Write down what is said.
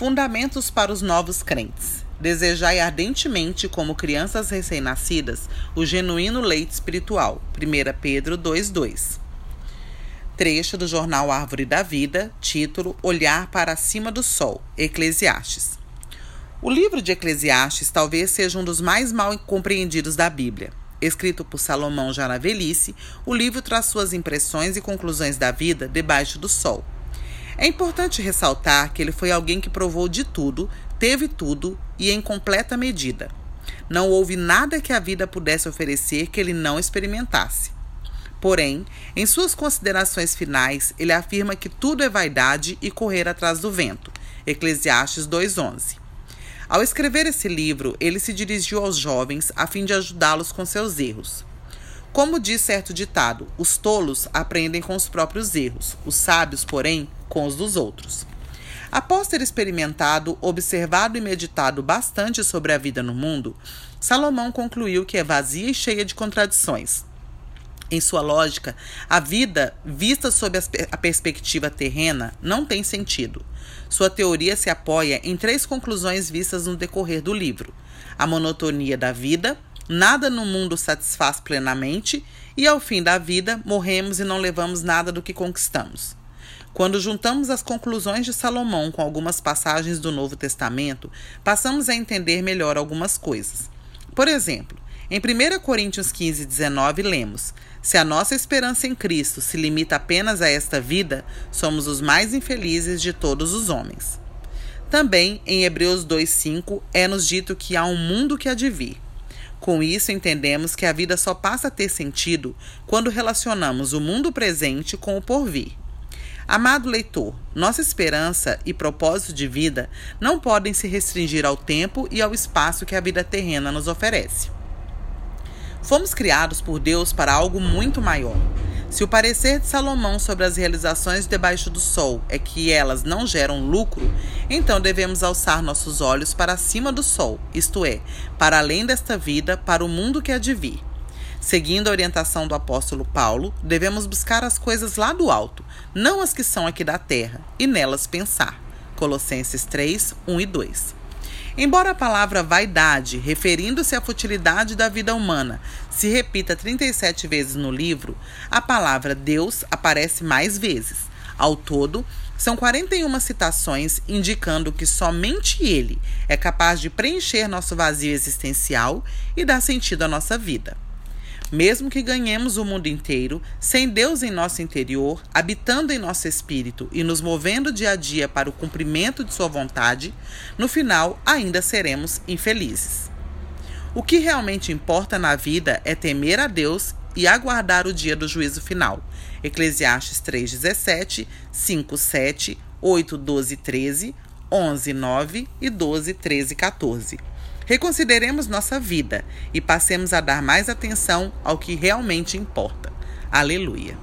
Fundamentos para os novos crentes. Desejai ardentemente, como crianças recém-nascidas, o genuíno leite espiritual. 1 Pedro 2,2. Trecho do jornal Árvore da Vida, título Olhar para acima do Sol, Eclesiastes. O livro de Eclesiastes talvez seja um dos mais mal compreendidos da Bíblia. Escrito por Salomão já na velhice, o livro traz suas impressões e conclusões da vida debaixo do sol. É importante ressaltar que ele foi alguém que provou de tudo, teve tudo e em completa medida. Não houve nada que a vida pudesse oferecer que ele não experimentasse. Porém, em suas considerações finais, ele afirma que tudo é vaidade e correr atrás do vento. Eclesiastes 2:11. Ao escrever esse livro, ele se dirigiu aos jovens a fim de ajudá-los com seus erros. Como diz certo ditado, os tolos aprendem com os próprios erros, os sábios, porém, com os dos outros. Após ter experimentado, observado e meditado bastante sobre a vida no mundo, Salomão concluiu que é vazia e cheia de contradições. Em sua lógica, a vida, vista sob a perspectiva terrena, não tem sentido. Sua teoria se apoia em três conclusões vistas no decorrer do livro: a monotonia da vida, nada no mundo satisfaz plenamente e ao fim da vida morremos e não levamos nada do que conquistamos. Quando juntamos as conclusões de Salomão com algumas passagens do Novo Testamento, passamos a entender melhor algumas coisas. Por exemplo, em 1 Coríntios 15, 19, lemos: Se a nossa esperança em Cristo se limita apenas a esta vida, somos os mais infelizes de todos os homens. Também em Hebreus 2,5 é-nos dito que há um mundo que há de vir. Com isso, entendemos que a vida só passa a ter sentido quando relacionamos o mundo presente com o porvir. Amado leitor, nossa esperança e propósito de vida não podem se restringir ao tempo e ao espaço que a vida terrena nos oferece. Fomos criados por Deus para algo muito maior. Se o parecer de Salomão sobre as realizações debaixo do sol é que elas não geram lucro, então devemos alçar nossos olhos para cima do sol, isto é, para além desta vida, para o mundo que há de vir. Seguindo a orientação do apóstolo Paulo, devemos buscar as coisas lá do alto, não as que são aqui da terra, e nelas pensar. Colossenses 3, 1 e 2. Embora a palavra vaidade, referindo-se à futilidade da vida humana, se repita 37 vezes no livro, a palavra Deus aparece mais vezes. Ao todo, são 41 citações indicando que somente Ele é capaz de preencher nosso vazio existencial e dar sentido à nossa vida. Mesmo que ganhemos o mundo inteiro, sem Deus em nosso interior, habitando em nosso espírito e nos movendo dia a dia para o cumprimento de Sua vontade, no final ainda seremos infelizes. O que realmente importa na vida é temer a Deus e aguardar o dia do juízo final. Eclesiastes 3:17, 5:7, 8, 12, 13, 11, 9 e 12, 13, 14. Reconsideremos nossa vida e passemos a dar mais atenção ao que realmente importa. Aleluia.